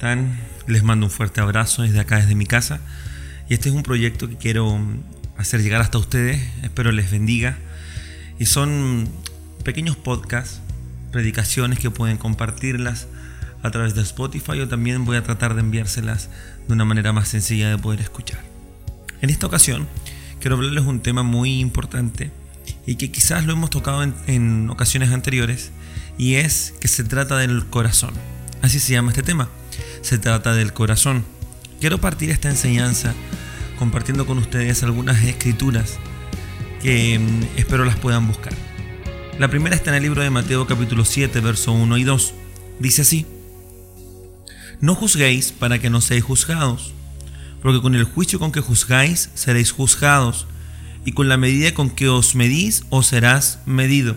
Hola, ¿cómo están? Les mando un fuerte abrazo desde acá, desde mi casa. Y este es un proyecto que quiero hacer llegar hasta ustedes. Espero les bendiga. Y son pequeños podcasts, predicaciones que pueden compartirlas a través de Spotify o también voy a tratar de enviárselas de una manera más sencilla de poder escuchar. En esta ocasión quiero hablarles un tema muy importante y que quizás lo hemos tocado en, en ocasiones anteriores y es que se trata del corazón. Así se llama este tema. Se trata del corazón. Quiero partir esta enseñanza compartiendo con ustedes algunas escrituras que mm, espero las puedan buscar. La primera está en el libro de Mateo capítulo 7, verso 1 y 2. Dice así, No juzguéis para que no seáis juzgados, porque con el juicio con que juzgáis seréis juzgados, y con la medida con que os medís os serás medido.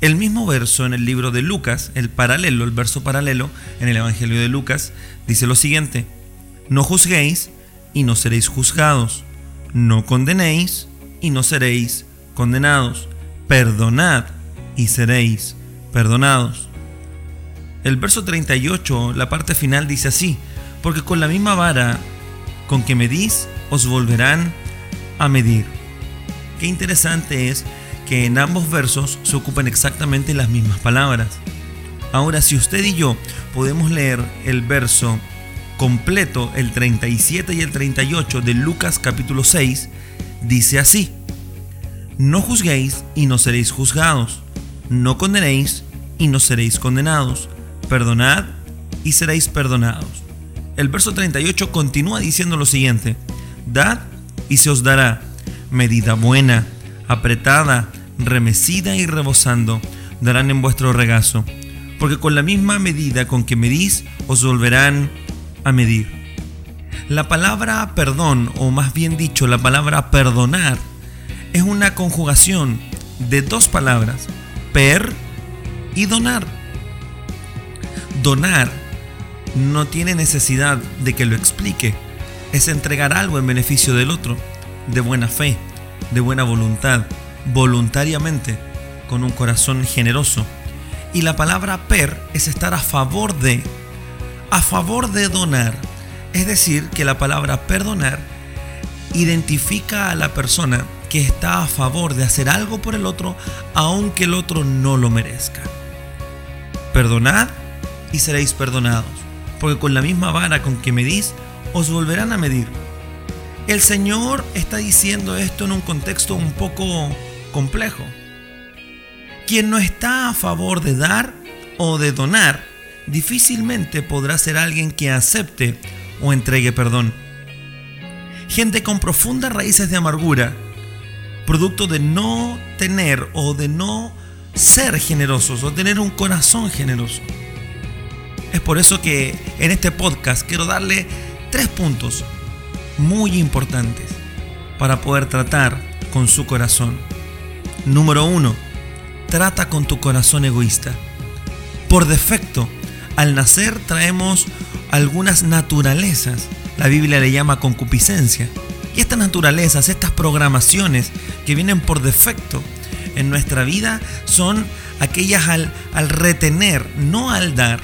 El mismo verso en el libro de Lucas, el paralelo, el verso paralelo en el Evangelio de Lucas, dice lo siguiente, no juzguéis y no seréis juzgados, no condenéis y no seréis condenados, perdonad y seréis perdonados. El verso 38, la parte final dice así, porque con la misma vara con que medís, os volverán a medir. Qué interesante es que en ambos versos se ocupan exactamente las mismas palabras. Ahora, si usted y yo podemos leer el verso completo, el 37 y el 38 de Lucas capítulo 6, dice así, no juzguéis y no seréis juzgados, no condenéis y no seréis condenados, perdonad y seréis perdonados. El verso 38 continúa diciendo lo siguiente, dad y se os dará medida buena, apretada, remecida y rebosando, darán en vuestro regazo, porque con la misma medida con que medís, os volverán a medir. La palabra perdón, o más bien dicho, la palabra perdonar, es una conjugación de dos palabras, per y donar. Donar no tiene necesidad de que lo explique, es entregar algo en beneficio del otro, de buena fe, de buena voluntad, voluntariamente, con un corazón generoso. Y la palabra per es estar a favor de, a favor de donar. Es decir, que la palabra perdonar identifica a la persona que está a favor de hacer algo por el otro, aunque el otro no lo merezca. Perdonad y seréis perdonados, porque con la misma vara con que medís, os volverán a medir. El Señor está diciendo esto en un contexto un poco complejo. Quien no está a favor de dar o de donar, difícilmente podrá ser alguien que acepte o entregue perdón. Gente con profundas raíces de amargura, producto de no tener o de no ser generosos o tener un corazón generoso. Es por eso que en este podcast quiero darle tres puntos muy importantes para poder tratar con su corazón. Número 1. Trata con tu corazón egoísta. Por defecto, al nacer traemos algunas naturalezas. La Biblia le llama concupiscencia. Y estas naturalezas, estas programaciones que vienen por defecto en nuestra vida son aquellas al, al retener, no al dar.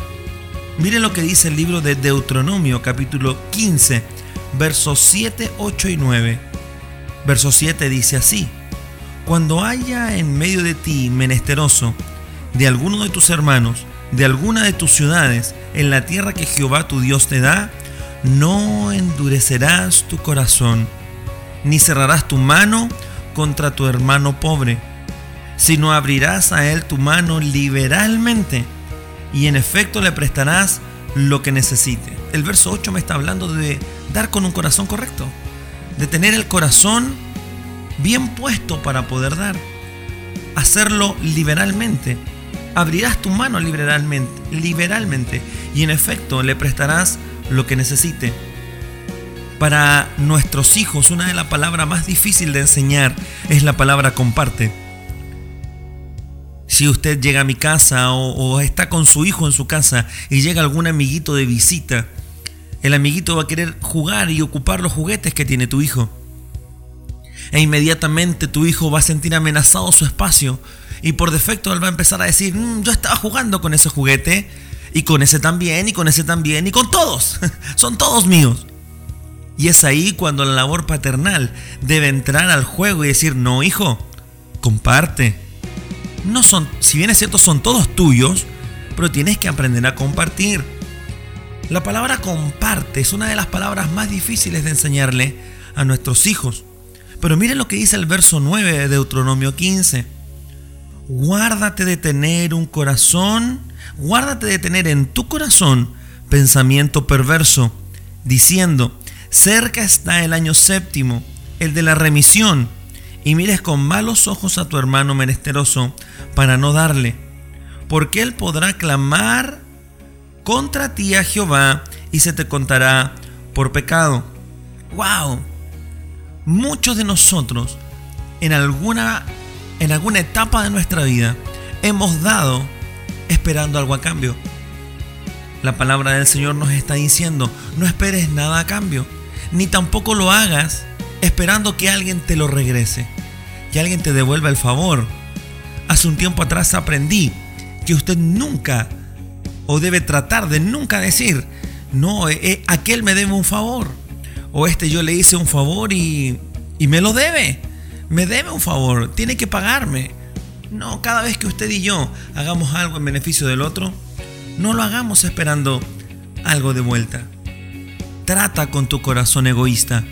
Miren lo que dice el libro de Deuteronomio capítulo 15, versos 7, 8 y 9. Verso 7 dice así. Cuando haya en medio de ti menesteroso de alguno de tus hermanos, de alguna de tus ciudades, en la tierra que Jehová tu Dios te da, no endurecerás tu corazón, ni cerrarás tu mano contra tu hermano pobre, sino abrirás a él tu mano liberalmente, y en efecto le prestarás lo que necesite. El verso 8 me está hablando de dar con un corazón correcto, de tener el corazón bien puesto para poder dar. Hacerlo liberalmente. Abrirás tu mano liberalmente, liberalmente y en efecto le prestarás lo que necesite. Para nuestros hijos, una de las palabras más difíciles de enseñar es la palabra comparte. Si usted llega a mi casa o, o está con su hijo en su casa y llega algún amiguito de visita, el amiguito va a querer jugar y ocupar los juguetes que tiene tu hijo e inmediatamente tu hijo va a sentir amenazado su espacio y por defecto él va a empezar a decir, mm, yo estaba jugando con ese juguete y con ese también, y con ese también, y con todos. Son todos míos. Y es ahí cuando la labor paternal debe entrar al juego y decir, no, hijo, comparte. No son, si bien es cierto, son todos tuyos, pero tienes que aprender a compartir. La palabra comparte es una de las palabras más difíciles de enseñarle a nuestros hijos. Pero miren lo que dice el verso 9 de Deuteronomio 15. Guárdate de tener un corazón, guárdate de tener en tu corazón pensamiento perverso, diciendo, cerca está el año séptimo, el de la remisión, y mires con malos ojos a tu hermano menesteroso para no darle, porque él podrá clamar contra ti a Jehová y se te contará por pecado. ¡Wow! Muchos de nosotros en alguna, en alguna etapa de nuestra vida hemos dado esperando algo a cambio. La palabra del Señor nos está diciendo, no esperes nada a cambio, ni tampoco lo hagas esperando que alguien te lo regrese, que alguien te devuelva el favor. Hace un tiempo atrás aprendí que usted nunca, o debe tratar de nunca decir, no, eh, eh, aquel me debe un favor, o este yo le hice un favor y, y me lo debe, me debe un favor, tiene que pagarme. No, cada vez que usted y yo hagamos algo en beneficio del otro, no lo hagamos esperando algo de vuelta. Trata con tu corazón egoísta.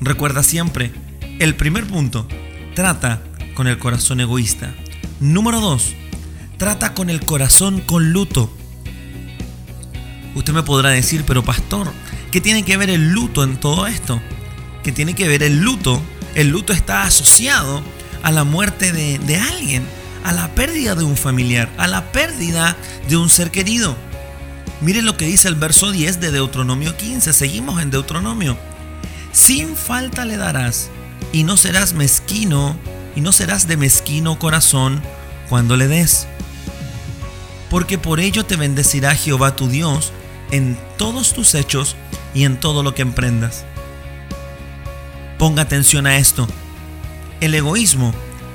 Recuerda siempre, el primer punto, trata con el corazón egoísta. Número dos, trata con el corazón con luto. Usted me podrá decir, pero pastor, ¿qué tiene que ver el luto en todo esto? ¿Qué tiene que ver el luto? El luto está asociado a la muerte de, alguien a la pérdida de un familiar, a la pérdida de un ser querido. Miren lo que dice el verso 10 de Deuteronomio 15. Seguimos en Deuteronomio. Sin falta le darás y no serás mezquino y no serás de mezquino corazón cuando le des. Porque por ello te bendecirá Jehová tu Dios en todos tus hechos y en todo lo que emprendas. Ponga atención a esto. El egoísmo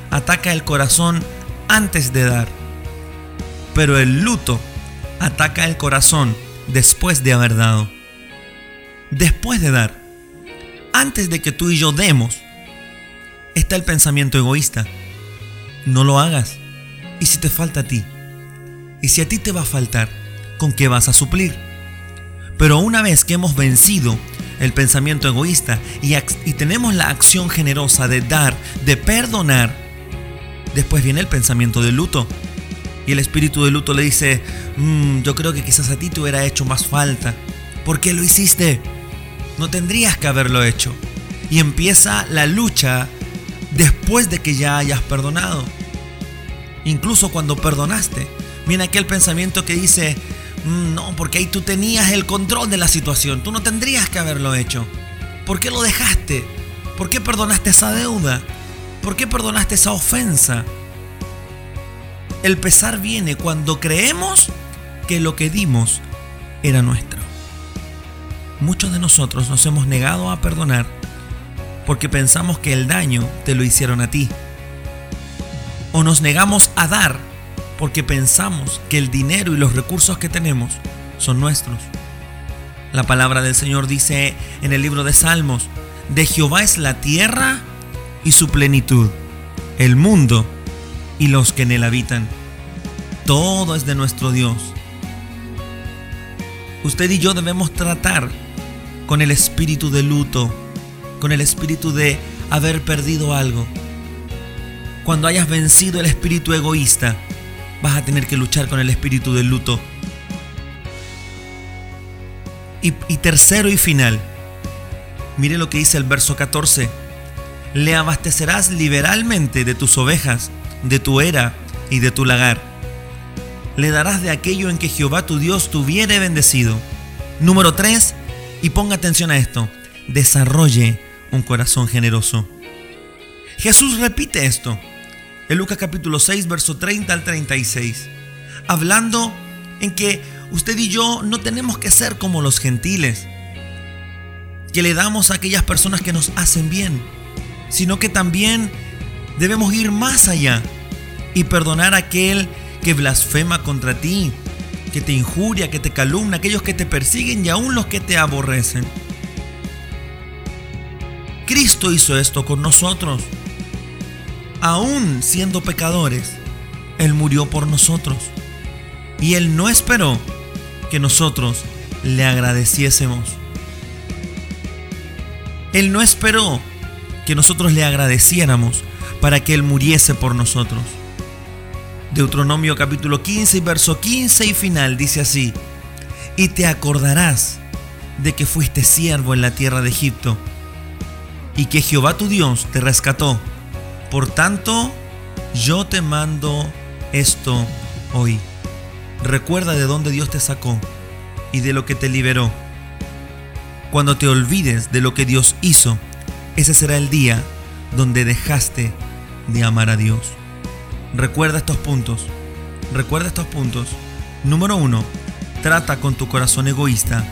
ataca el corazón antes de dar. Pero el luto ataca el corazón después de haber dado. Después de dar, antes de que tú y yo demos, está el pensamiento egoísta. No lo hagas. ¿Y si te falta a ti? ¿Y si a ti te va a faltar? ¿Con qué vas a suplir? Pero una vez que hemos vencido el pensamiento egoísta y, tenemos la acción generosa de dar, de perdonar, Después viene el pensamiento de luto. Y el espíritu de luto le dice, mm, yo creo que quizás a ti te hubiera hecho más falta. ¿Por qué lo hiciste? No tendrías que haberlo hecho. Y empieza la lucha después de que ya hayas perdonado. Incluso cuando perdonaste, viene aquel pensamiento que dice, no, porque ahí tú tenías el control de la situación, tú no tendrías que haberlo hecho. ¿Por qué lo dejaste? ¿Por qué perdonaste esa deuda? ¿Por qué perdonaste esa ofensa? El pesar viene cuando creemos que lo que dimos era nuestro. Muchos de nosotros nos hemos negado a perdonar porque pensamos que el daño te lo hicieron a ti. O nos negamos a dar porque pensamos que el dinero y los recursos que tenemos son nuestros. La palabra del Señor dice en el libro de Salmos, de Jehová es la tierra y su plenitud, el mundo y los que en él habitan. Todo es de nuestro Dios. Usted y yo debemos tratar con el espíritu de luto, con el espíritu de haber perdido algo. Cuando hayas vencido el espíritu egoísta, vas a tener que luchar con el espíritu del luto. Y, tercero y final, mire lo que dice el verso 14 le abastecerás liberalmente de tus ovejas, de tu era y de tu lagar. Le darás de aquello en que Jehová tu Dios tuviere bendecido. Número 3, y ponga atención a esto, desarrolle un corazón generoso. Jesús repite esto en Lucas capítulo 6, verso 30 al 36, hablando en que usted y yo no tenemos que ser como los gentiles, que le damos a aquellas personas que nos hacen bien sino que también debemos ir más allá y perdonar a aquel que blasfema contra ti, que te injuria, que te calumna, aquellos que te persiguen y aún los que te aborrecen. Cristo hizo esto con nosotros. Aún siendo pecadores, Él murió por nosotros. Y Él no esperó que nosotros le agradeciésemos. Él no esperó que nosotros le agradeciéramos para que Él muriese por nosotros. Deuteronomio capítulo 15 y verso 15 y final dice así, y te acordarás de que fuiste siervo en la tierra de Egipto y que Jehová tu Dios te rescató. Por tanto, yo te mando esto hoy. Recuerda de dónde Dios te sacó y de lo que te liberó. Cuando te olvides de lo que Dios hizo, ese será el día donde dejaste de amar a Dios. Recuerda estos puntos. Recuerda estos puntos. Número uno, trata con tu corazón egoísta.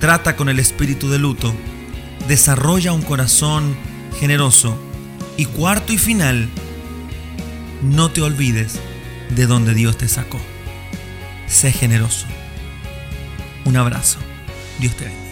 Trata con el espíritu de luto. Desarrolla un corazón generoso. Y cuarto y final, no te olvides de donde Dios te sacó. Sé generoso. Un abrazo. Dios te bendiga.